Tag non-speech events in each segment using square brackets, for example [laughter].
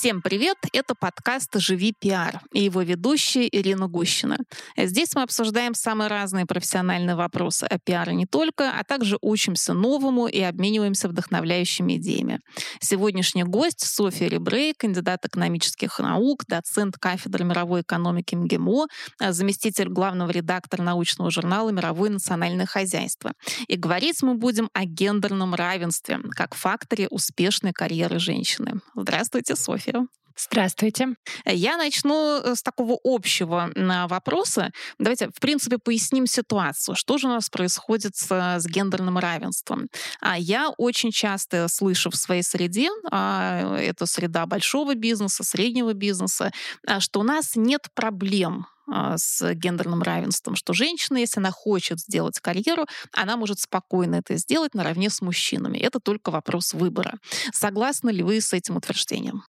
Всем привет! Это подкаст «Живи пиар» и его ведущая Ирина Гущина. Здесь мы обсуждаем самые разные профессиональные вопросы о пиаре не только, а также учимся новому и обмениваемся вдохновляющими идеями. Сегодняшний гость Софья Ребрей, кандидат экономических наук, доцент кафедры мировой экономики МГИМО, заместитель главного редактора научного журнала «Мировое национальное хозяйство». И говорить мы будем о гендерном равенстве как факторе успешной карьеры женщины. Здравствуйте, Софья. Здравствуйте. Я начну э, с такого общего вопроса. Давайте, в принципе, поясним ситуацию. Что же у нас происходит с, с гендерным равенством? А Я очень часто слышу в своей среде, а, это среда большого бизнеса, среднего бизнеса, а, что у нас нет проблем с гендерным равенством, что женщина, если она хочет сделать карьеру, она может спокойно это сделать наравне с мужчинами. Это только вопрос выбора. Согласны ли вы с этим утверждением?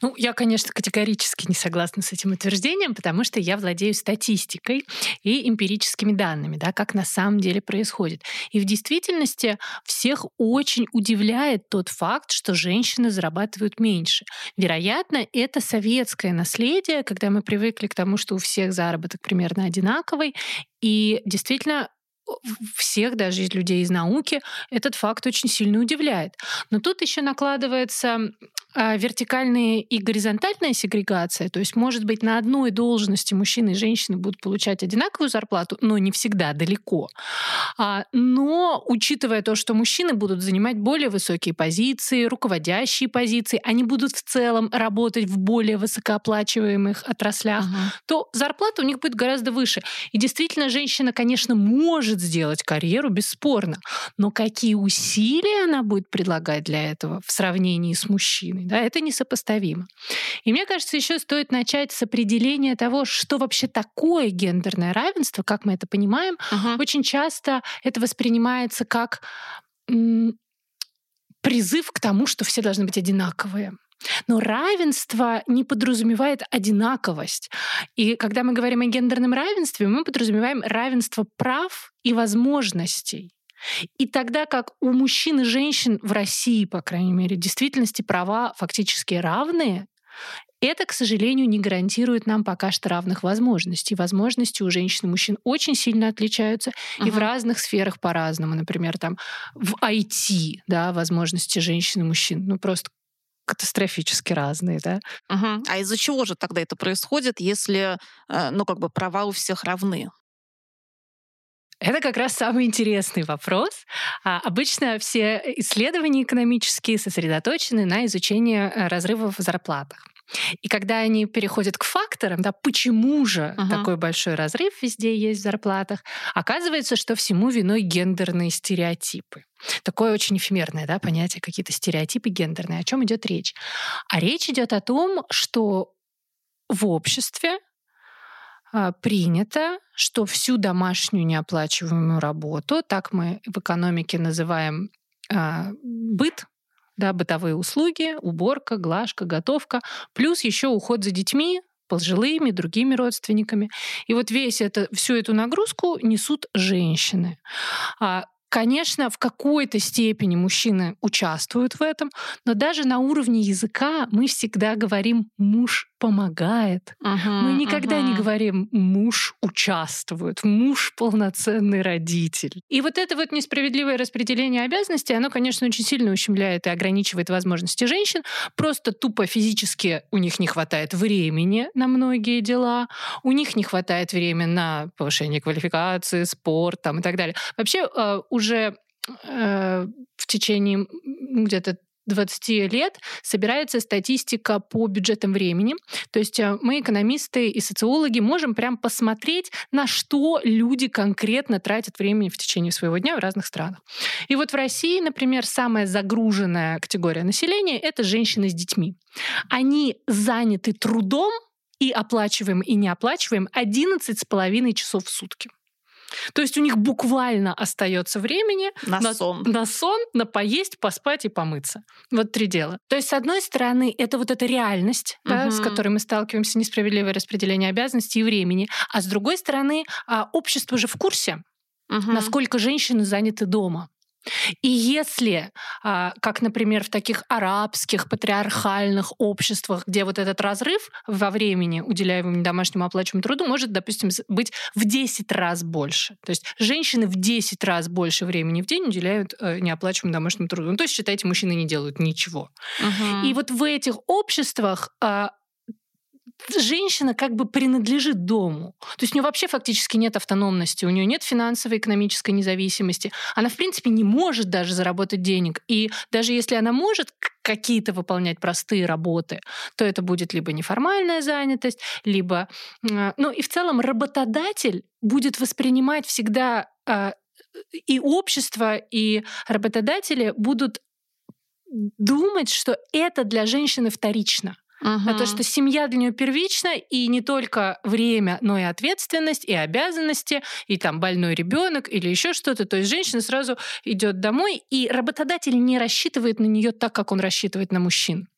Ну, я, конечно, категорически не согласна с этим утверждением, потому что я владею статистикой и эмпирическими данными, да, как на самом деле происходит. И в действительности всех очень удивляет тот факт, что женщины зарабатывают меньше. Вероятно, это советское наследие, когда мы привыкли к тому, что у всех заработок примерно одинаковый, и действительно всех, даже из людей из науки, этот факт очень сильно удивляет. Но тут еще накладывается вертикальная и горизонтальная сегрегация, то есть, может быть, на одной должности мужчины и женщины будут получать одинаковую зарплату, но не всегда, далеко. А, но, учитывая то, что мужчины будут занимать более высокие позиции, руководящие позиции, они будут в целом работать в более высокооплачиваемых отраслях, uh-huh. то зарплата у них будет гораздо выше. И действительно, женщина, конечно, может сделать карьеру, бесспорно, но какие усилия она будет предлагать для этого в сравнении с мужчиной? Да, это несопоставимо. И мне кажется, еще стоит начать с определения того, что вообще такое гендерное равенство, как мы это понимаем. Uh-huh. Очень часто это воспринимается как м- призыв к тому, что все должны быть одинаковые. Но равенство не подразумевает одинаковость. И когда мы говорим о гендерном равенстве, мы подразумеваем равенство прав и возможностей. И тогда как у мужчин и женщин в России, по крайней мере, в действительности права фактически равные, это, к сожалению, не гарантирует нам пока что равных возможностей. Возможности у женщин и мужчин очень сильно отличаются uh-huh. и в разных сферах по-разному. Например, там в IT, да, возможности женщин и мужчин, ну просто катастрофически разные, да. Угу. А из-за чего же тогда это происходит, если, э, ну, как бы права у всех равны? Это как раз самый интересный вопрос. А, обычно все исследования экономические сосредоточены на изучении э, разрывов в зарплатах. И когда они переходят к факторам, да, почему же uh-huh. такой большой разрыв везде есть в зарплатах, оказывается, что всему виной гендерные стереотипы. Такое очень эфемерное да, понятие, какие-то стереотипы гендерные. О чем идет речь? А речь идет о том, что в обществе принято, что всю домашнюю неоплачиваемую работу, так мы в экономике называем а, быт, да, бытовые услуги, уборка, глажка, готовка, плюс еще уход за детьми, пожилыми, другими родственниками. И вот весь это, всю эту нагрузку несут женщины. А Конечно, в какой-то степени мужчины участвуют в этом, но даже на уровне языка мы всегда говорим «муж помогает». Uh-huh, мы никогда uh-huh. не говорим «муж участвует», «муж полноценный родитель». И вот это вот несправедливое распределение обязанностей, оно, конечно, очень сильно ущемляет и ограничивает возможности женщин. Просто тупо физически у них не хватает времени на многие дела, у них не хватает времени на повышение квалификации, спорт там, и так далее. Вообще э, у уже э, в течение где-то 20 лет собирается статистика по бюджетам времени. То есть э, мы, экономисты и социологи, можем прям посмотреть, на что люди конкретно тратят времени в течение своего дня в разных странах. И вот в России, например, самая загруженная категория населения — это женщины с детьми. Они заняты трудом и оплачиваем, и не оплачиваем 11 с половиной часов в сутки. То есть у них буквально остается времени на, на сон. На сон, на поесть, поспать и помыться. Вот три дела. То есть, с одной стороны, это вот эта реальность, угу. да, с которой мы сталкиваемся, несправедливое распределение обязанностей и времени. А с другой стороны, а, общество же в курсе, угу. насколько женщины заняты дома. И если, а, как, например, в таких арабских патриархальных обществах, где вот этот разрыв во времени, уделяемым домашнему оплачиваемому труду, может, допустим, быть в 10 раз больше. То есть женщины в 10 раз больше времени в день уделяют э, неоплачиваемому домашнему труду. Ну, то есть, считайте, мужчины не делают ничего. Угу. И вот в этих обществах а, женщина как бы принадлежит дому. То есть у нее вообще фактически нет автономности, у нее нет финансовой экономической независимости. Она, в принципе, не может даже заработать денег. И даже если она может какие-то выполнять простые работы, то это будет либо неформальная занятость, либо... А, ну и в целом работодатель будет воспринимать всегда а, и общество, и работодатели будут думать, что это для женщины вторично. Угу. А то, что семья для нее первична, и не только время, но и ответственность, и обязанности, и там больной ребенок или еще что-то. То есть женщина сразу идет домой, и работодатель не рассчитывает на нее так, как он рассчитывает на мужчин.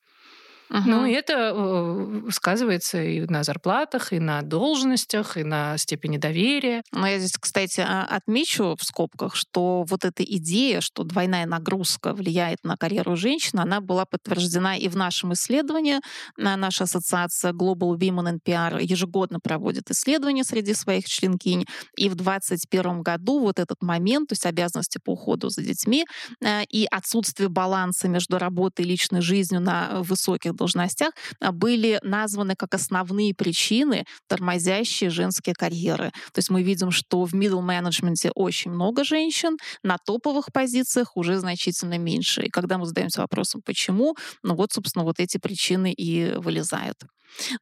Угу. Ну, и это э, сказывается и на зарплатах, и на должностях, и на степени доверия. Но я здесь, кстати, а, отмечу в скобках, что вот эта идея, что двойная нагрузка влияет на карьеру женщин, она была подтверждена и в нашем исследовании. Наша ассоциация Global Women in PR ежегодно проводит исследования среди своих членкинь. И в 2021 году вот этот момент, то есть обязанности по уходу за детьми э, и отсутствие баланса между работой и личной жизнью на высоких должностях а, были названы как основные причины, тормозящие женские карьеры. То есть мы видим, что в middle менеджменте очень много женщин, на топовых позициях уже значительно меньше. И когда мы задаемся вопросом, почему, ну вот, собственно, вот эти причины и вылезают.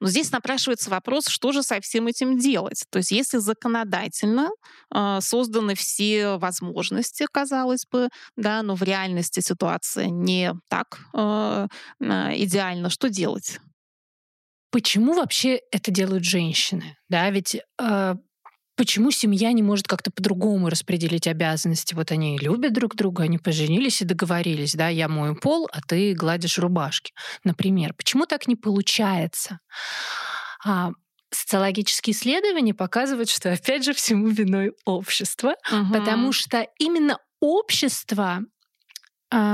Но здесь напрашивается вопрос, что же со всем этим делать? То есть если законодательно э, созданы все возможности, казалось бы, да, но в реальности ситуация не так э, идеальна, что делать? Почему вообще это делают женщины? Да, ведь э, почему семья не может как-то по-другому распределить обязанности? Вот они любят друг друга, они поженились и договорились, да, я мою пол, а ты гладишь рубашки, например. Почему так не получается? А, социологические исследования показывают, что опять же всему виной общество, угу. потому что именно общество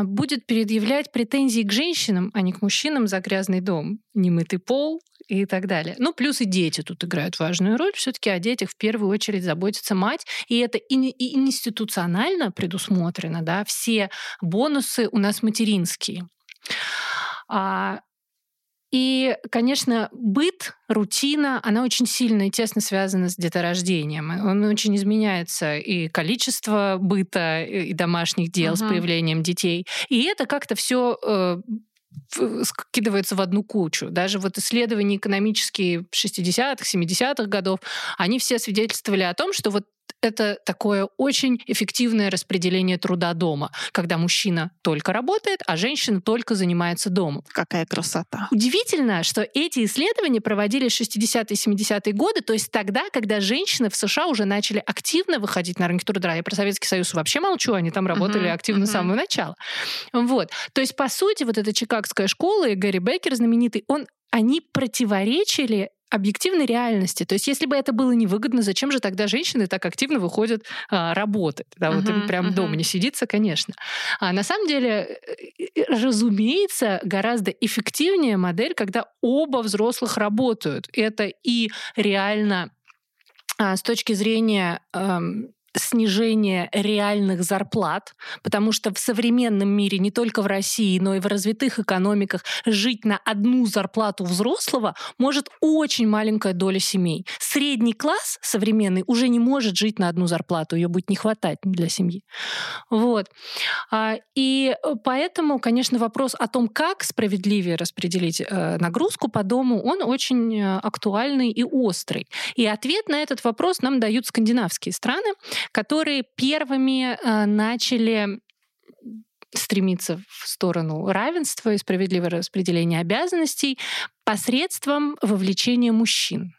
будет предъявлять претензии к женщинам, а не к мужчинам за грязный дом, немытый пол и так далее. Ну, плюс и дети тут играют важную роль. Все-таки о детях в первую очередь заботится мать, и это и институционально предусмотрено, да, все бонусы у нас материнские. А и, конечно, быт, рутина, она очень сильно и тесно связана с деторождением. Он очень изменяется и количество быта и домашних дел uh-huh. с появлением детей. И это как-то все э, скидывается в одну кучу. Даже вот исследования экономические 60-х, 70-х годов, они все свидетельствовали о том, что вот это такое очень эффективное распределение труда дома, когда мужчина только работает, а женщина только занимается домом. Какая красота. Удивительно, что эти исследования проводили 60-е и 70-е годы, то есть тогда, когда женщины в США уже начали активно выходить на рынок труда. Я про Советский Союз вообще молчу, они там работали uh-huh, активно uh-huh. с самого начала. Вот. То есть, по сути, вот эта чикагская школа и Гарри Беккер знаменитый, он они противоречили объективной реальности. То есть, если бы это было невыгодно, зачем же тогда женщины так активно выходят а, работать? Да, вот uh-huh, им прям uh-huh. дома не сидится, конечно. А на самом деле, э, разумеется, гораздо эффективнее модель, когда оба взрослых работают. Это и реально а, с точки зрения снижение реальных зарплат, потому что в современном мире, не только в России, но и в развитых экономиках, жить на одну зарплату взрослого может очень маленькая доля семей. Средний класс современный уже не может жить на одну зарплату, ее будет не хватать для семьи. Вот. А, и поэтому, конечно, вопрос о том, как справедливее распределить э, нагрузку по дому, он очень э, актуальный и острый. И ответ на этот вопрос нам дают скандинавские страны, которые первыми э, начали стремиться в сторону равенства и справедливого распределения обязанностей посредством вовлечения мужчин.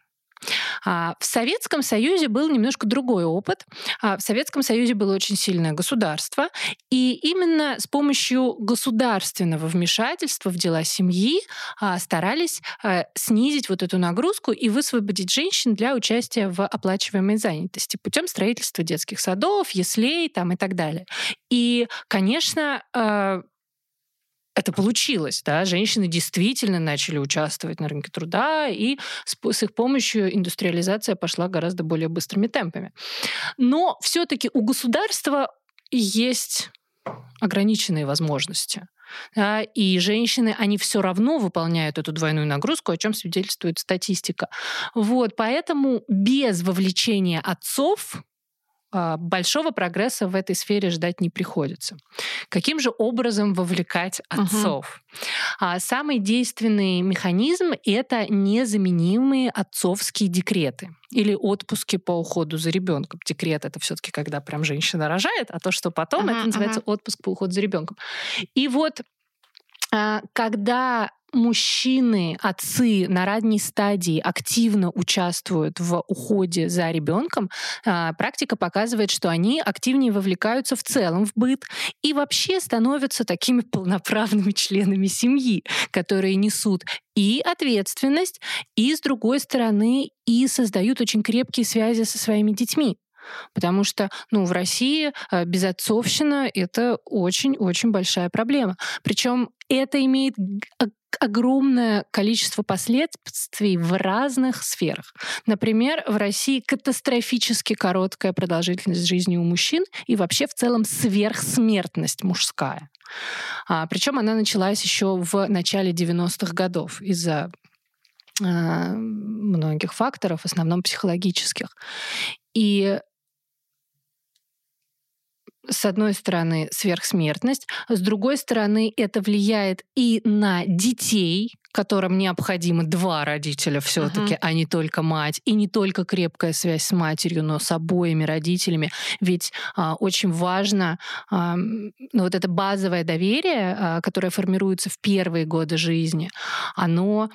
А в Советском Союзе был немножко другой опыт. А в Советском Союзе было очень сильное государство, и именно с помощью государственного вмешательства в дела семьи а, старались а, снизить вот эту нагрузку и высвободить женщин для участия в оплачиваемой занятости путем строительства детских садов, яслей там, и так далее. И, конечно, это получилось, да, женщины действительно начали участвовать на рынке труда, и с, с их помощью индустриализация пошла гораздо более быстрыми темпами. Но все-таки у государства есть ограниченные возможности. Да, и женщины, они все равно выполняют эту двойную нагрузку, о чем свидетельствует статистика. Вот, поэтому без вовлечения отцов большого прогресса в этой сфере ждать не приходится. Каким же образом вовлекать отцов? Uh-huh. Самый действенный механизм — это незаменимые отцовские декреты или отпуски по уходу за ребенком. Декрет это все-таки когда прям женщина рожает, а то, что потом, uh-huh, это называется uh-huh. отпуск по уходу за ребенком. И вот а, когда мужчины, отцы на ранней стадии активно участвуют в уходе за ребенком, а, практика показывает, что они активнее вовлекаются в целом в быт и вообще становятся такими полноправными членами семьи, которые несут и ответственность, и, с другой стороны, и создают очень крепкие связи со своими детьми. Потому что ну, в России э, безотцовщина — это очень-очень большая проблема. Причем это имеет огромное количество последствий в разных сферах. Например, в России катастрофически короткая продолжительность жизни у мужчин и вообще в целом сверхсмертность мужская. А, причем она началась еще в начале 90-х годов из-за а, многих факторов, в основном психологических. И с одной стороны, сверхсмертность, с другой стороны, это влияет и на детей, которым необходимы два родителя все-таки, uh-huh. а не только мать, и не только крепкая связь с матерью, но с обоими родителями. Ведь а, очень важно а, ну, вот это базовое доверие, а, которое формируется в первые годы жизни, оно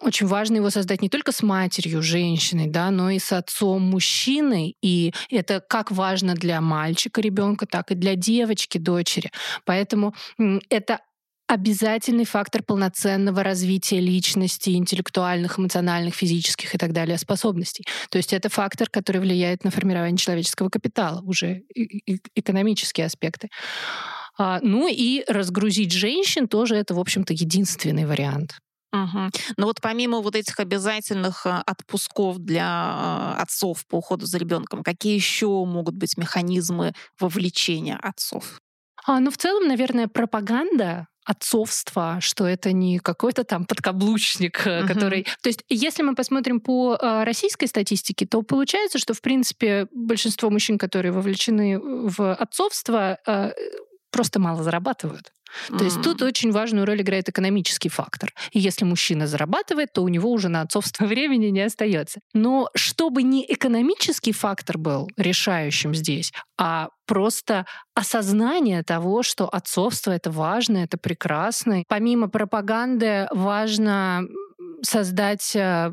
очень важно его создать не только с матерью, женщиной, да, но и с отцом мужчиной. И это как важно для мальчика, ребенка, так и для девочки, дочери. Поэтому это обязательный фактор полноценного развития личности, интеллектуальных, эмоциональных, физических и так далее способностей. То есть это фактор, который влияет на формирование человеческого капитала, уже экономические аспекты. А, ну и разгрузить женщин тоже это, в общем-то, единственный вариант. Угу. Но вот помимо вот этих обязательных а, отпусков для а, отцов по уходу за ребенком, какие еще могут быть механизмы вовлечения отцов? А, ну, в целом, наверное, пропаганда отцовства, что это не какой-то там подкаблучник, uh-huh. который... То есть, если мы посмотрим по э, российской статистике, то получается, что, в принципе, большинство мужчин, которые вовлечены в отцовство, э, просто мало зарабатывают. То mm. есть тут очень важную роль играет экономический фактор. И если мужчина зарабатывает, то у него уже на отцовство [laughs] времени не остается. Но чтобы не экономический фактор был решающим здесь, а просто осознание того, что отцовство это важно, это прекрасно. Помимо пропаганды важно создать э,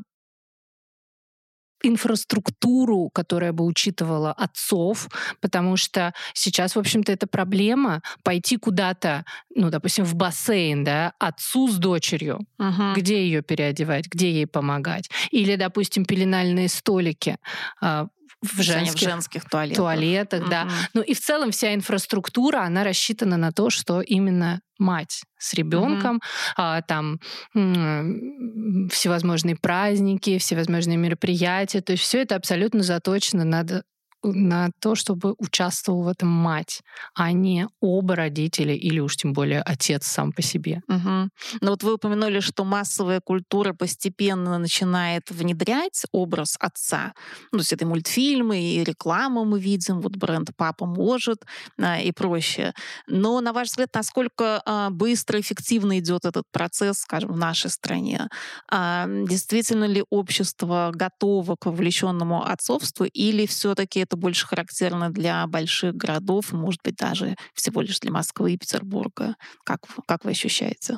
инфраструктуру, которая бы учитывала отцов, потому что сейчас, в общем-то, это проблема пойти куда-то, ну, допустим, в бассейн, да, отцу с дочерью, uh-huh. где ее переодевать, где ей помогать, или, допустим, пеленальные столики. А, в женских, в женских туалетах. туалетах mm-hmm. да. Ну и в целом вся инфраструктура, она рассчитана на то, что именно мать с ребенком, mm-hmm. а, там м- всевозможные праздники, всевозможные мероприятия, то есть все это абсолютно заточено над на то, чтобы участвовал в этом мать, а не оба родителя или уж тем более отец сам по себе. Угу. Но вот вы упомянули, что массовая культура постепенно начинает внедрять образ отца. Ну, то есть это и мультфильмы, и реклама мы видим, вот бренд «Папа может» а, и прочее. Но, на ваш взгляд, насколько а, быстро, эффективно идет этот процесс, скажем, в нашей стране? А, действительно ли общество готово к вовлеченному отцовству или все-таки это больше характерно для больших городов, может быть, даже всего лишь для Москвы и Петербурга. Как, как вы ощущаете?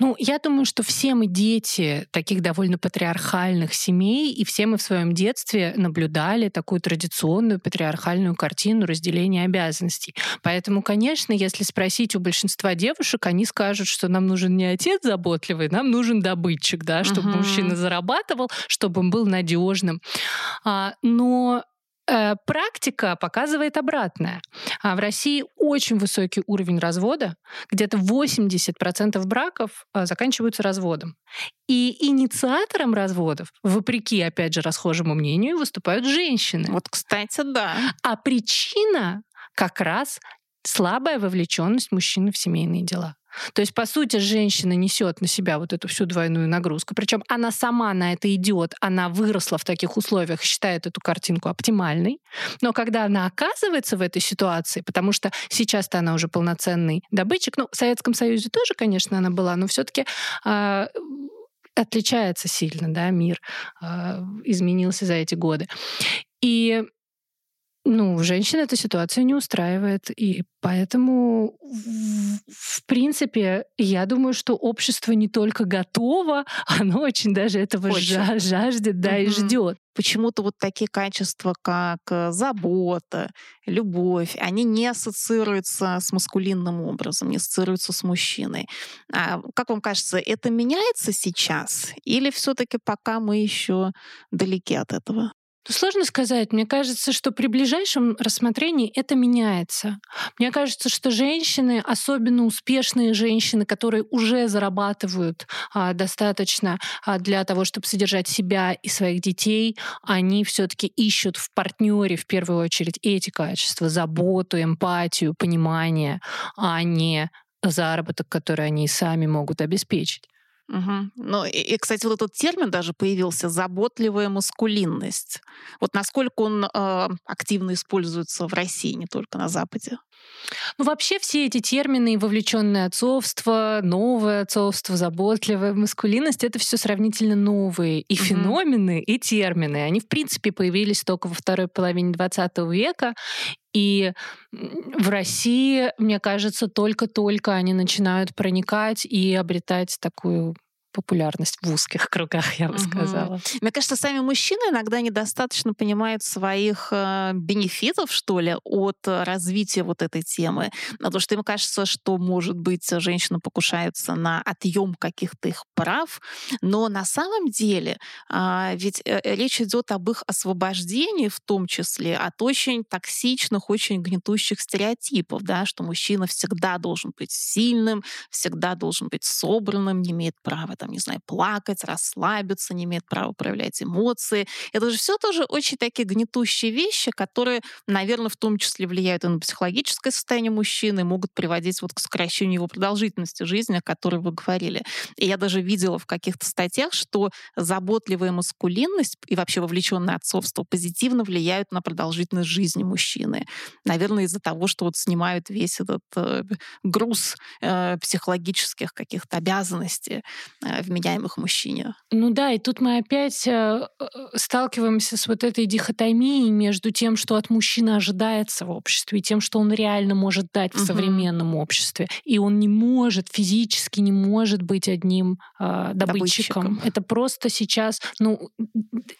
Ну, я думаю, что все мы дети таких довольно патриархальных семей, и все мы в своем детстве наблюдали такую традиционную патриархальную картину разделения обязанностей. Поэтому, конечно, если спросить у большинства девушек, они скажут, что нам нужен не отец заботливый, нам нужен добытчик, да, чтобы угу. мужчина зарабатывал, чтобы он был надежным. А, но практика показывает обратное. А в России очень высокий уровень развода, где-то 80% браков э, заканчиваются разводом. И инициатором разводов, вопреки, опять же, расхожему мнению, выступают женщины. Вот, кстати, да. А причина как раз слабая вовлеченность мужчины в семейные дела. То есть, по сути, женщина несет на себя вот эту всю двойную нагрузку. Причем она сама на это идет, она выросла в таких условиях, считает эту картинку оптимальной. Но когда она оказывается в этой ситуации, потому что сейчас-то она уже полноценный добытчик, ну, в Советском Союзе тоже, конечно, она была, но все-таки э, а, отличается сильно, да, мир э, изменился за эти годы. И ну, женщин эта ситуация не устраивает. И поэтому, в принципе, я думаю, что общество не только готово, [laughs] оно очень даже этого очень. жаждет, да, угу. и ждет. Почему-то вот такие качества, как э, забота, любовь, они не ассоциируются с маскулинным образом, не ассоциируются с мужчиной. А как вам кажется, это меняется сейчас? Или все-таки пока мы еще далеки от этого? Сложно сказать. Мне кажется, что при ближайшем рассмотрении это меняется. Мне кажется, что женщины, особенно успешные женщины, которые уже зарабатывают а, достаточно а, для того, чтобы содержать себя и своих детей, они все-таки ищут в партнере в первую очередь эти качества: заботу, эмпатию, понимание, а не заработок, который они сами могут обеспечить. Угу. Ну и, и, кстати, вот этот термин даже появился «заботливая маскулинность». Вот насколько он э, активно используется в России, не только на Западе? Ну, вообще все эти термины, вовлеченное отцовство, новое отцовство, заботливая маскулинность, это все сравнительно новые и угу. феномены, и термины. Они, в принципе, появились только во второй половине 20 века, и в России, мне кажется, только-только они начинают проникать и обретать такую популярность в узких [laughs] кругах, я бы угу. сказала. Мне кажется, сами мужчины иногда недостаточно понимают своих э, бенефитов, что ли, от развития вот этой темы. Потому что им кажется, что, может быть, женщины покушаются на отъем каких-то их прав, но на самом деле а, ведь э, речь идет об их освобождении, в том числе от очень токсичных, очень гнетущих стереотипов, да, что мужчина всегда должен быть сильным, всегда должен быть собранным, не имеет права там, не знаю, плакать, расслабиться, не имеет права проявлять эмоции. Это же все тоже очень такие гнетущие вещи, которые, наверное, в том числе влияют и на психологическое состояние мужчины, могут приводить вот к сокращению его продолжительности жизни, о которой вы говорили. И я даже видела в каких-то статьях, что заботливая маскулинность и вообще вовлеченное отцовство позитивно влияют на продолжительность жизни мужчины. Наверное, из-за того, что вот снимают весь этот э, груз э, психологических каких-то обязанностей э, вменяемых мужчине. Ну да, и тут мы опять э, э, сталкиваемся с вот этой дихотомией между тем, что от мужчины ожидается в обществе, и тем, что он реально может дать в угу. современном обществе. И он не может, физически не может быть одним э, добытчиком. добытчиком. Это просто сейчас, ну,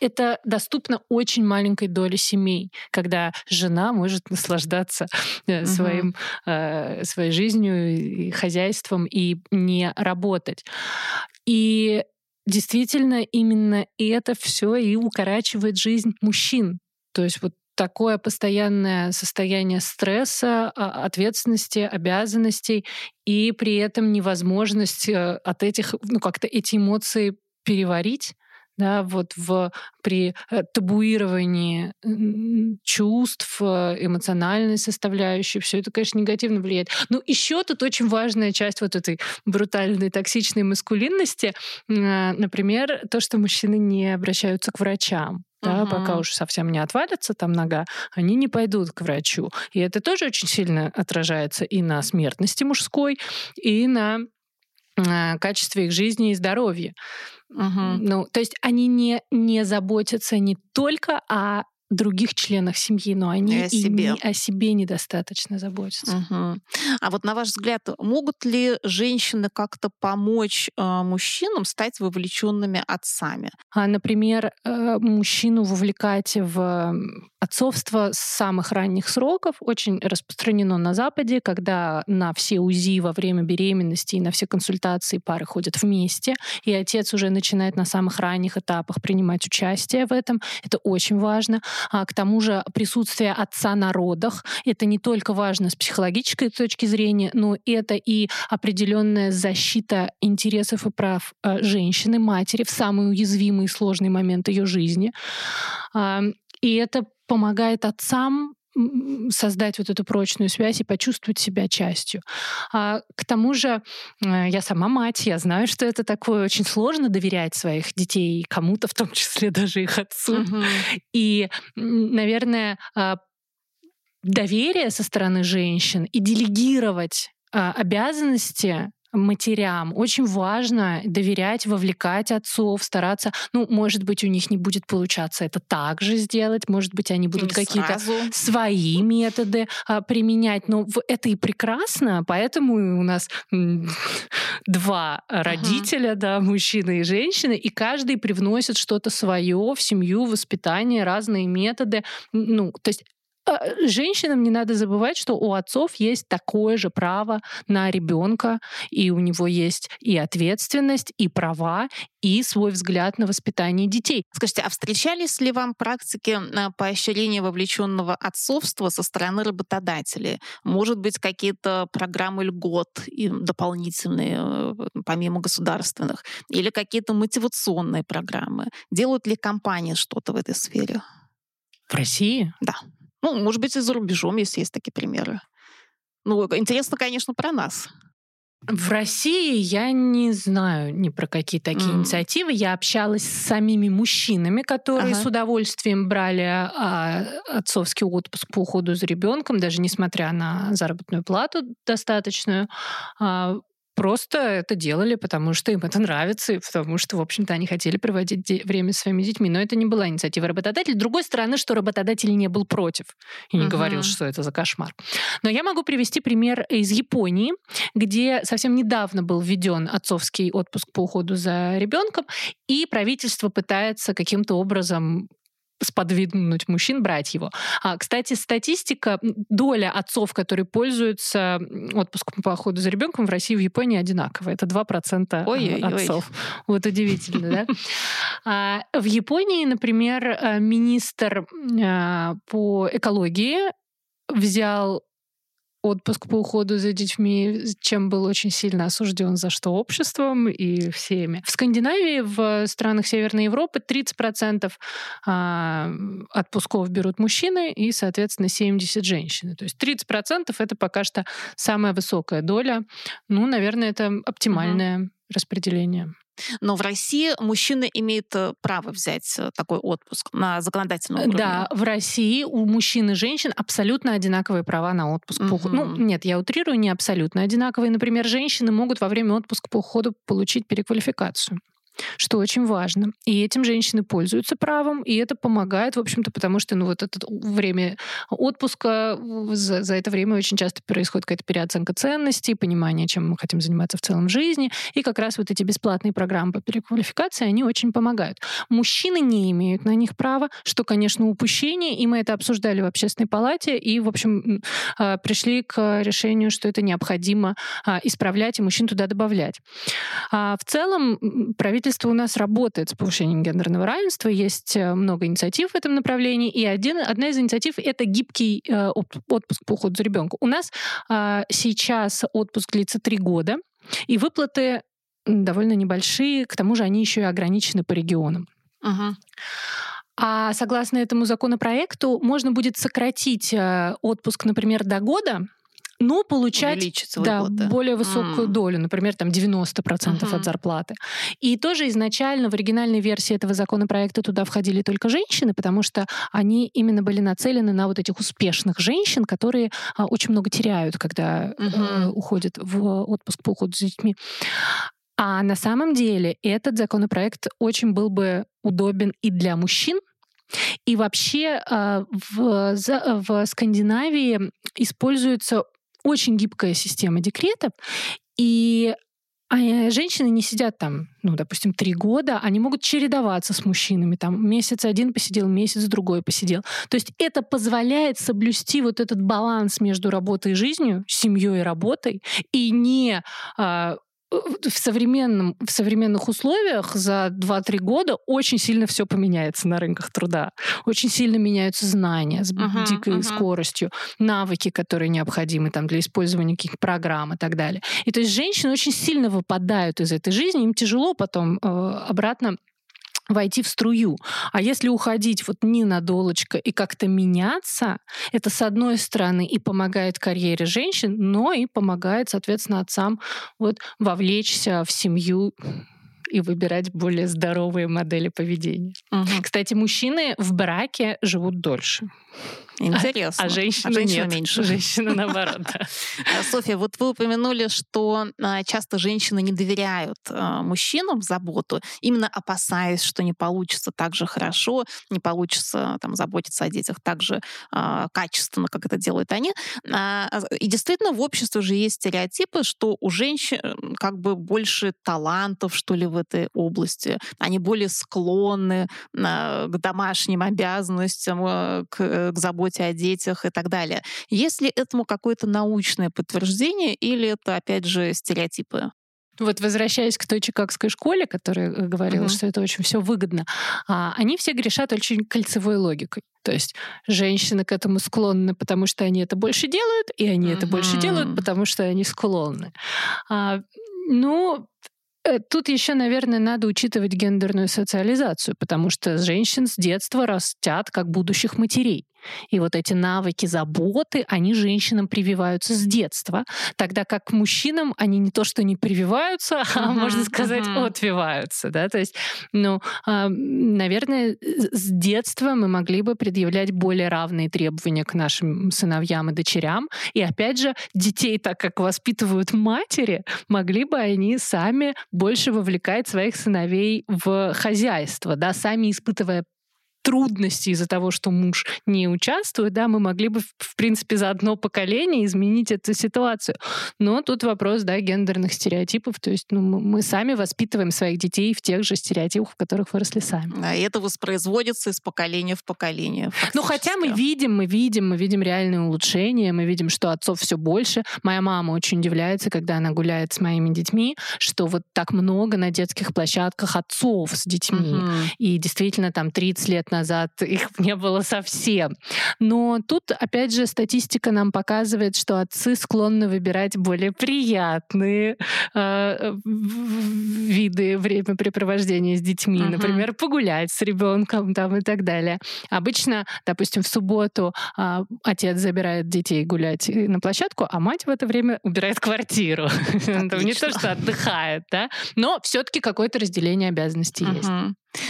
это доступно очень маленькой доле семей, когда жена может наслаждаться угу. своим, э, своей жизнью и хозяйством и не работать. И действительно именно это все и укорачивает жизнь мужчин. То есть вот такое постоянное состояние стресса, а, ответственности, обязанностей, и при этом невозможность э, от этих, ну как-то эти эмоции переварить да, вот в, при э, табуировании чувств, э, эмоциональной составляющей, все это, конечно, негативно влияет. Но еще тут очень важная часть вот этой брутальной, токсичной маскулинности, а, например, то, что мужчины не обращаются к врачам. Да, угу. пока уж совсем не отвалится там нога, они не пойдут к врачу. И это тоже очень сильно отражается и на смертности мужской, и на качестве их жизни и здоровья. Угу. Ну, то есть они не, не заботятся не только о других членах семьи, но они и о себе, и о себе недостаточно заботятся. Угу. А вот на ваш взгляд, могут ли женщины как-то помочь э, мужчинам стать вовлеченными отцами? А, например, э, мужчину вовлекать в отцовство с самых ранних сроков очень распространено на Западе, когда на все УЗИ во время беременности и на все консультации пары ходят вместе, и отец уже начинает на самых ранних этапах принимать участие в этом. Это очень важно. А, к тому же присутствие отца на родах — это не только важно с психологической точки зрения, но это и определенная защита интересов и прав а, женщины, матери в самый уязвимый и сложный момент ее жизни. И это помогает отцам создать вот эту прочную связь и почувствовать себя частью. А, к тому же э, я сама мать, я знаю, что это такое очень сложно доверять своих детей кому-то, в том числе [laughs] даже их отцу. Угу. И, наверное, а, доверие со стороны женщин и делегировать а, обязанности матерям очень важно доверять, вовлекать отцов, стараться. Ну, может быть, у них не будет получаться это так же сделать, может быть, они будут какие-то свои методы а, применять. Но это и прекрасно, поэтому у нас два родителя, uh-huh. да, мужчина и женщина, и каждый привносит что-то свое в семью, воспитание, разные методы. Ну, то есть женщинам не надо забывать, что у отцов есть такое же право на ребенка, и у него есть и ответственность, и права, и свой взгляд на воспитание детей. Скажите, а встречались ли вам практики а, поощрения вовлеченного отцовства со стороны работодателей? Может быть, какие-то программы льгот и дополнительные, э, помимо государственных, или какие-то мотивационные программы? Делают ли компании что-то в этой сфере? В России? Да. Ну, может быть, и за рубежом, если есть такие примеры. Ну, интересно, конечно, про нас. В России я не знаю ни про какие такие mm. инициативы. Я общалась с самими мужчинами, которые ага. с удовольствием брали а, отцовский отпуск по уходу за ребенком, даже несмотря на заработную плату достаточную. А, просто это делали, потому что им это нравится, и потому что, в общем-то, они хотели проводить время с своими детьми. Но это не была инициатива работодателя. С другой стороны, что работодатель не был против и не uh-huh. говорил, что это за кошмар. Но я могу привести пример из Японии, где совсем недавно был введен отцовский отпуск по уходу за ребенком, и правительство пытается каким-то образом сподвигнуть мужчин брать его. А, кстати, статистика, доля отцов, которые пользуются отпуском по уходу за ребенком в России и в Японии одинаковая. Это 2% Ой-ой-ой. отцов. Вот удивительно, да? [laughs] А, в Японии, например, э, министр а, по экологии взял отпуск по уходу за детьми, чем был очень сильно осужден за что обществом и всеми. В Скандинавии, в странах Северной Европы 30% а, отпусков берут мужчины и, соответственно, 70 женщины. То есть 30% это пока что самая высокая доля. Ну, наверное, это оптимальное угу. Распределение. Но в России мужчина имеет э, право взять э, такой отпуск на законодательном уровне. Да, в России у мужчин и женщин абсолютно одинаковые права на отпуск. Угу. По... Ну, нет, я утрирую, не абсолютно одинаковые. Например, женщины могут во время отпуска по уходу получить переквалификацию что очень важно. И этим женщины пользуются правом, и это помогает, в общем-то, потому что ну, вот это время отпуска, за, за это время очень часто происходит какая-то переоценка ценностей, понимание, чем мы хотим заниматься в целом жизни, и как раз вот эти бесплатные программы по переквалификации, они очень помогают. Мужчины не имеют на них права, что, конечно, упущение, и мы это обсуждали в общественной палате, и, в общем, а, пришли к решению, что это необходимо а, исправлять и мужчин туда добавлять. А в целом правительство правительство у нас работает с повышением гендерного равенства, есть э, много инициатив в этом направлении, и один, одна из инициатив — это гибкий э, отпуск по уходу за ребенком. У нас э, сейчас отпуск длится три года, и выплаты довольно небольшие, к тому же они еще и ограничены по регионам. Uh-huh. А согласно этому законопроекту можно будет сократить э, отпуск, например, до года, но получать да, более высокую mm. долю, например, там 90% uh-huh. от зарплаты. И тоже изначально в оригинальной версии этого законопроекта туда входили только женщины, потому что они именно были нацелены на вот этих успешных женщин, которые а, очень много теряют, когда uh-huh. э, уходят в отпуск по уходу за детьми. А на самом деле этот законопроект очень был бы удобен и для мужчин, И вообще а, в, в Скандинавии используется очень гибкая система декретов, и а женщины не сидят там, ну, допустим, три года, они могут чередоваться с мужчинами. Там месяц один посидел, месяц другой посидел. То есть это позволяет соблюсти вот этот баланс между работой и жизнью, семьей и работой, и не а, в, современном, в современных условиях за 2-3 года очень сильно все поменяется на рынках труда. Очень сильно меняются знания с uh-huh, дикой uh-huh. скоростью, навыки, которые необходимы там, для использования каких-то программ и так далее. И то есть женщины очень сильно выпадают из этой жизни, им тяжело потом э, обратно войти в струю. А если уходить вот ненадолочко и как-то меняться, это с одной стороны и помогает карьере женщин, но и помогает, соответственно, отцам вот вовлечься в семью и выбирать более здоровые модели поведения. Угу. Кстати, мужчины в браке живут дольше. Интересно. А, а женщина, а женщина нет. меньше. Женщина [laughs] наоборот. Софья, вот вы упомянули, что а, часто женщины не доверяют а, мужчинам заботу, именно опасаясь, что не получится так же хорошо, не получится там, заботиться о детях так же качественно, как это делают они. И действительно, в обществе же есть стереотипы, что у женщин как бы больше талантов, что ли, в этой области. Они более склонны к домашним обязанностям, к, к заботе заботе о детях и так далее. Есть ли этому какое-то научное подтверждение или это, опять же, стереотипы? Вот возвращаясь к той чикагской школе, которая э, говорила, uh-huh. что это очень все выгодно, а, они все грешат очень кольцевой логикой. То есть женщины к этому склонны, потому что они это больше делают, и они uh-huh. это больше делают, потому что они склонны. А, ну, Э, тут еще, наверное, надо учитывать гендерную социализацию, потому что женщин с детства растят как будущих матерей. И вот эти навыки заботы, они женщинам прививаются с детства, тогда как мужчинам они не то что не прививаются, uh-huh, [laughs] а, можно сказать, uh-huh. отвиваются. Да? То есть, ну, а, наверное, с детства мы могли бы предъявлять более равные требования к нашим сыновьям и дочерям. И опять же, детей, так как воспитывают матери, могли бы они сами больше вовлекать своих сыновей в хозяйство, да, сами испытывая трудности из-за того, что муж не участвует, да, мы могли бы, в принципе, за одно поколение изменить эту ситуацию. Но тут вопрос, да, гендерных стереотипов. То есть ну, мы сами воспитываем своих детей в тех же стереотипах, в которых выросли сами. И это воспроизводится из поколения в поколение. Ну, хотя мы видим, мы видим, мы видим реальные улучшения, мы видим, что отцов все больше. Моя мама очень удивляется, когда она гуляет с моими детьми, что вот так много на детских площадках отцов с детьми. Угу. И действительно, там 30 лет назад их [laughs] не было совсем. Но тут, опять же, статистика нам показывает, что отцы склонны выбирать более приятные э, виды времяпрепровождения с детьми. Uh-huh. Например, погулять с ребенком там, и так далее. Обычно, допустим, в субботу э, отец забирает детей гулять на площадку, а мать в это время убирает квартиру. [laughs] Не то, что отдыхает, да, но все-таки какое-то разделение обязанностей есть.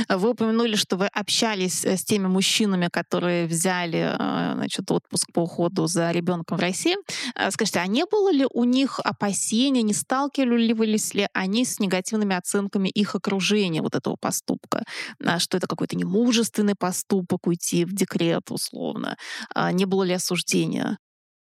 Вы упомянули, что вы общались э, с теми мужчинами, которые взяли э, значит, отпуск по уходу за ребенком в России. Э, скажите, а не было ли у них опасений, не сталкивались ли они с негативными оценками их окружения вот этого поступка? Что это какой-то немужественный поступок уйти в декрет условно? Не было ли осуждения?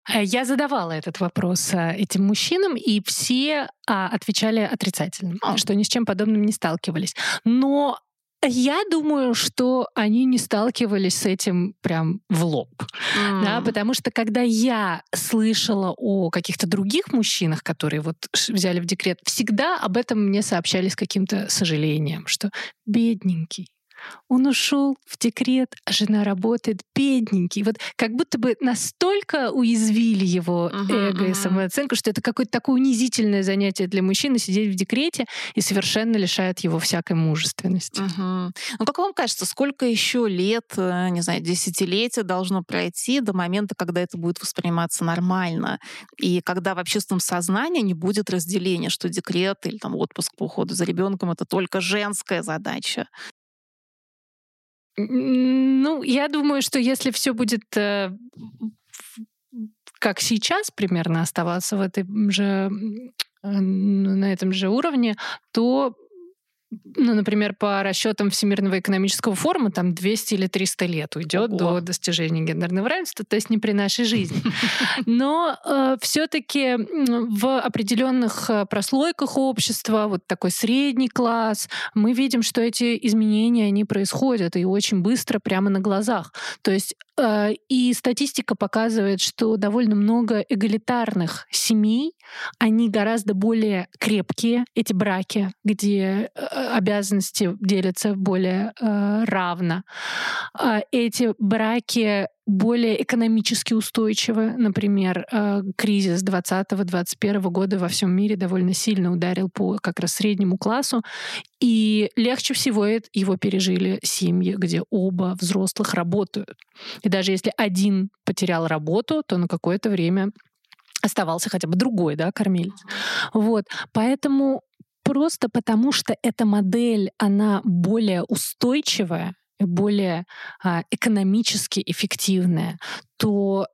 Я задавала этот вопрос этим мужчинам, и все а, отвечали отрицательно, а. что ни с чем подобным не сталкивались. Но я думаю, что они не сталкивались с этим прям в лоб. Mm. Да, потому что когда я слышала о каких-то других мужчинах, которые вот взяли в декрет, всегда об этом мне сообщали с каким-то сожалением, что бедненький, он ушел в декрет, а жена работает бедненький. Вот как будто бы настолько уязвили его uh-huh, эго uh-huh. и самооценку, что это какое-то такое унизительное занятие для мужчины сидеть в декрете и совершенно лишает его всякой мужественности. Uh-huh. Ну как вам кажется, сколько еще лет, э, не знаю, десятилетия должно пройти до момента, когда это будет восприниматься нормально, и когда в общественном сознании не будет разделения, что декрет или там отпуск по уходу за ребенком это только женская задача? Ну, я думаю, что если все будет э, как сейчас примерно оставаться в этом же, э, на этом же уровне, то ну, например, по расчетам Всемирного экономического форума, там 200 или 300 лет уйдет Ого. до достижения гендерного равенства, то есть не при нашей жизни. [laughs] Но э, все-таки в определенных э, прослойках общества, вот такой средний класс, мы видим, что эти изменения, они происходят и очень быстро, прямо на глазах. То есть э, и статистика показывает, что довольно много эгалитарных семей, они гораздо более крепкие, эти браки, где э, обязанности делятся более э, равно. Э, эти браки более экономически устойчивы. Например, э, кризис 2020-2021 года во всем мире довольно сильно ударил по как раз среднему классу. И легче всего его пережили семьи, где оба взрослых работают. И даже если один потерял работу, то на какое-то время оставался хотя бы другой, да, кормилец. Вот. Поэтому просто потому, что эта модель, она более устойчивая, более а, экономически эффективная, то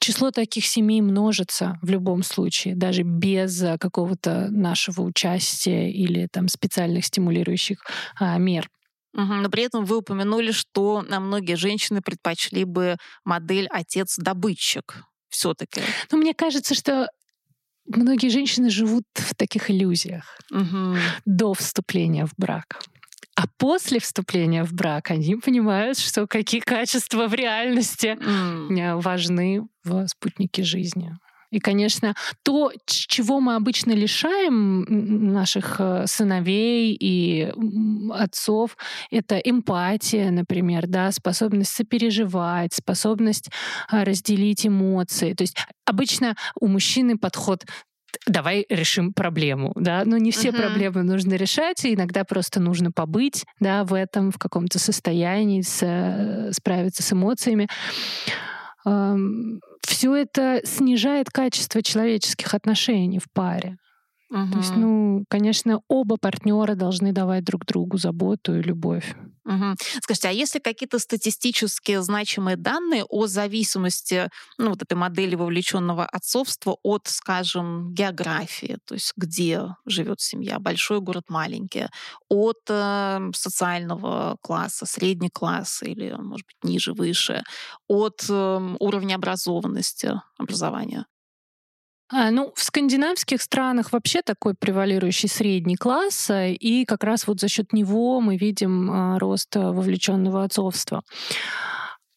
число таких семей множится в любом случае, даже без а, какого-то нашего участия или там специальных стимулирующих а, мер. Но при этом вы упомянули, что многие женщины предпочли бы модель отец-добытчик все-таки. Ну, мне кажется, что многие женщины живут в таких иллюзиях угу. до вступления в брак. А после вступления в брак они понимают, что какие качества в реальности mm. важны в спутнике жизни. И, конечно, то, чего мы обычно лишаем наших э, сыновей и отцов, это эмпатия, например, да, способность сопереживать, способность а, разделить эмоции. То есть обычно у мужчины подход давай решим проблему, да, но не все uh-huh. проблемы нужно решать, и иногда просто нужно побыть, да, в этом, в каком-то состоянии, с, э, справиться с эмоциями все это снижает качество человеческих отношений в паре. Угу. То есть, ну, конечно, оба партнера должны давать друг другу заботу и любовь. Угу. Скажите, а если какие-то статистически значимые данные о зависимости ну, вот этой модели вовлеченного отцовства от, скажем, географии, то есть где живет семья, большой город, маленький, от э, социального класса, средний класс или, может быть, ниже, выше, от э, уровня образованности, образования? А, ну, в скандинавских странах вообще такой превалирующий средний класс, э, и как раз вот за счет него мы видим а, рост вовлеченного отцовства.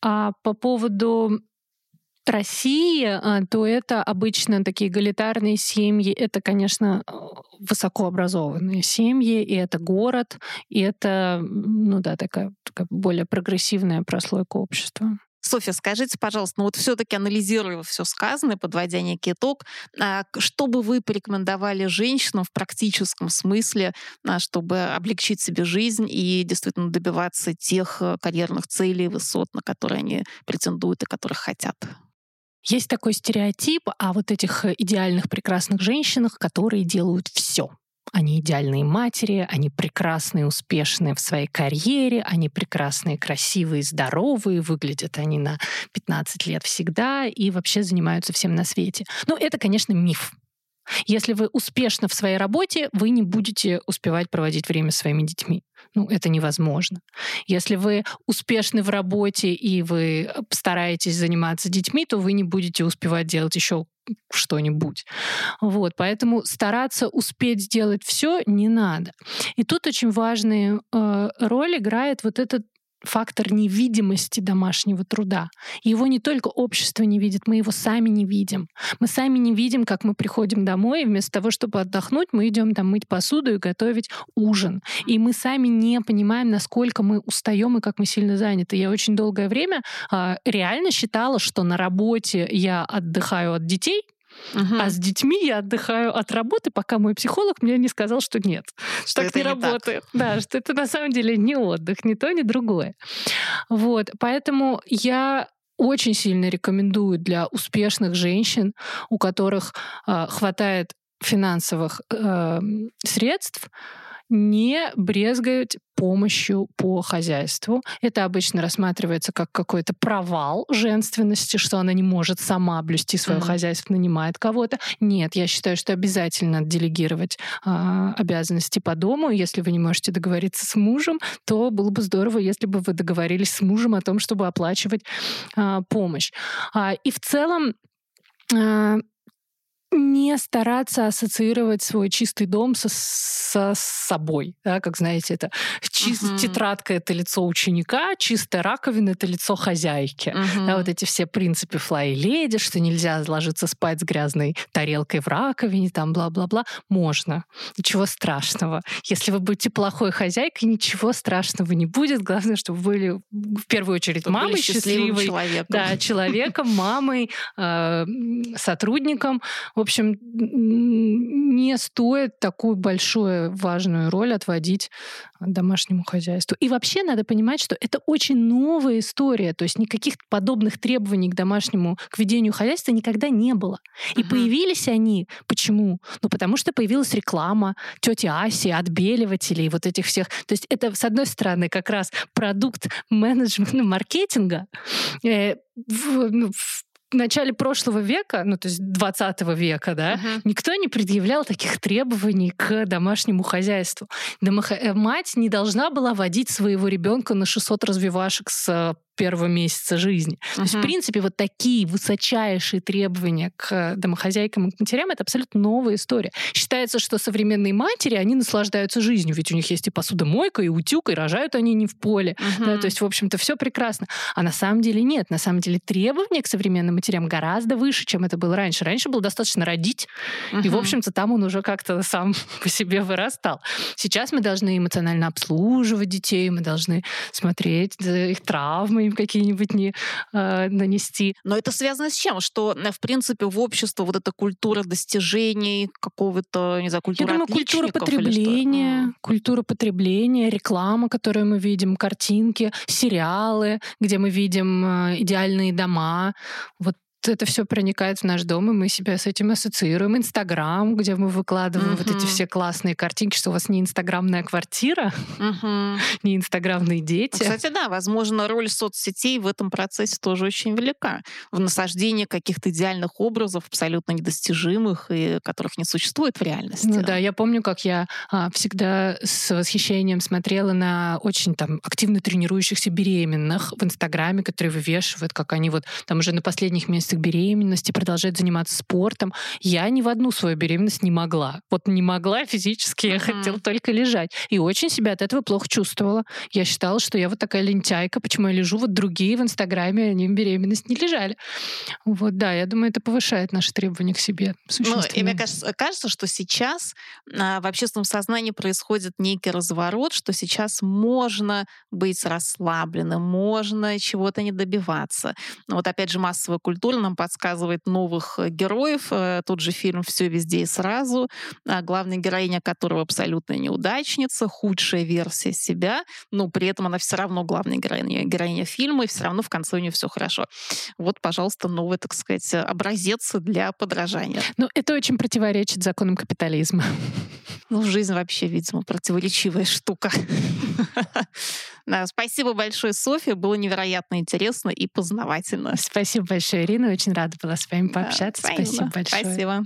А по поводу России, а, то это обычно такие эгалитарные семьи. Это, конечно, высокообразованные семьи, и это город, и это, ну да, такая, такая более прогрессивная прослойка общества. Софья, скажите, пожалуйста, ну вот все-таки анализируя все сказанное, подводя некий итог, а, что бы вы порекомендовали женщинам в практическом смысле, а, чтобы облегчить себе жизнь и действительно добиваться тех э, карьерных целей, высот, на которые они претендуют и которых хотят? Есть такой стереотип о вот этих э, идеальных прекрасных женщинах, которые делают все. Они идеальные матери, они прекрасные, успешные в своей карьере, они прекрасные, красивые, здоровые, выглядят они на 15 лет всегда и вообще занимаются всем на свете. Но это, конечно, миф. Если вы успешны в своей работе, вы не будете успевать проводить время с своими детьми. Ну, это невозможно. Если вы успешны в работе и вы стараетесь заниматься детьми, то вы не будете успевать делать еще что-нибудь. Вот, поэтому стараться успеть сделать все не надо. И тут очень важную э, роль играет вот этот фактор невидимости домашнего труда. Его не только общество не видит, мы его сами не видим. Мы сами не видим, как мы приходим домой, и вместо того, чтобы отдохнуть, мы идем там мыть посуду и готовить ужин. И мы сами не понимаем, насколько мы устаем и как мы сильно заняты. Я очень долгое время э, реально считала, что на работе я отдыхаю от детей, Угу. А с детьми я отдыхаю от работы, пока мой психолог мне не сказал, что нет, что так не, не работает. Так. Да, [laughs] что это на самом деле не отдых, ни то, ни другое. Вот, поэтому я очень сильно рекомендую для успешных женщин, у которых э, хватает финансовых э, средств, не брезгать помощью по хозяйству. Это обычно рассматривается как какой-то провал женственности, что она не может сама блюсти свое mm-hmm. хозяйство, нанимает кого-то. Нет, я считаю, что обязательно делегировать э, обязанности по дому. Если вы не можете договориться с мужем, то было бы здорово, если бы вы договорились с мужем о том, чтобы оплачивать э, помощь. А, и в целом э, не стараться ассоциировать свой чистый дом со, со собой. Да, как знаете, это чист, uh-huh. тетрадка — это лицо ученика, чистая раковина — это лицо хозяйки. Uh-huh. Да, вот эти все принципы флай леди, что нельзя ложиться спать с грязной тарелкой в раковине, там бла-бла-бла. Можно. Ничего страшного. Если вы будете плохой хозяйкой, ничего страшного не будет. Главное, чтобы вы были в первую очередь чтобы мамой счастливой. Человеком. Да, человеком, мамой, э, сотрудником. В общем, не стоит такую большую важную роль отводить домашнему хозяйству. И вообще надо понимать, что это очень новая история, то есть никаких подобных требований к домашнему, к ведению хозяйства никогда не было. И uh-huh. появились они. Почему? Ну, потому что появилась реклама тети Аси, отбеливателей, вот этих всех. То есть это, с одной стороны, как раз продукт менеджмента, маркетинга, э, в, ну, в в начале прошлого века, ну то есть 20 века, да, uh-huh. никто не предъявлял таких требований к домашнему хозяйству. Домох... Э, мать не должна была водить своего ребенка на 600 развивашек с первого месяца жизни. Uh-huh. То есть, в принципе, вот такие высочайшие требования к домохозяйкам и к матерям — это абсолютно новая история. Считается, что современные матери, они наслаждаются жизнью, ведь у них есть и посудомойка, и утюг, и рожают они не в поле. Uh-huh. Да, то есть, в общем-то, все прекрасно. А на самом деле нет. На самом деле требования к современным матерям гораздо выше, чем это было раньше. Раньше было достаточно родить, uh-huh. и, в общем-то, там он уже как-то сам [laughs] по себе вырастал. Сейчас мы должны эмоционально обслуживать детей, мы должны смотреть их травмы, им какие-нибудь не э, нанести. Но это связано с чем? Что, э, в принципе, в общество вот эта культура достижений, какого-то, не знаю, культура Я думаю, культура потребления, культура потребления, реклама, которую мы видим, картинки, сериалы, где мы видим э, идеальные дома. Вот это все проникает в наш дом, и мы себя с этим ассоциируем. Инстаграм, где мы выкладываем uh-huh. вот эти все классные картинки, что у вас не инстаграмная квартира, uh-huh. [laughs] не инстаграмные дети. Кстати, да, возможно, роль соцсетей в этом процессе тоже очень велика. В насаждении каких-то идеальных образов, абсолютно недостижимых, и которых не существует в реальности. Ну да, я помню, как я а, всегда с восхищением смотрела на очень там активно тренирующихся беременных в Инстаграме, которые вывешивают, как они вот там уже на последних месяцах месяцах беременности, продолжать заниматься спортом. Я ни в одну свою беременность не могла. Вот не могла физически, я uh-huh. хотела только лежать. И очень себя от этого плохо чувствовала. Я считала, что я вот такая лентяйка, почему я лежу, вот другие в Инстаграме, они в беременность не лежали. Вот, да, я думаю, это повышает наши требования к себе. Ну, и мне кажется, кажется, что сейчас а, в общественном сознании происходит некий разворот, что сейчас можно быть расслабленным, можно чего-то не добиваться. Вот опять же массовая культура нам подсказывает новых э, героев. Э, тот же фильм «Все везде и сразу», а главная героиня которого абсолютная неудачница, худшая версия себя, но при этом она все равно главная героиня, героиня фильма, и все равно в конце у нее все хорошо. Вот, пожалуйста, новый, так сказать, образец для подражания. Ну, это очень противоречит законам капитализма. Ну, жизнь вообще, видимо, противоречивая штука. Спасибо большое, Софья. Было невероятно интересно и познавательно. Спасибо большое, Ирина. Очень рада была с вами пообщаться. спасибо, спасибо большое. Спасибо.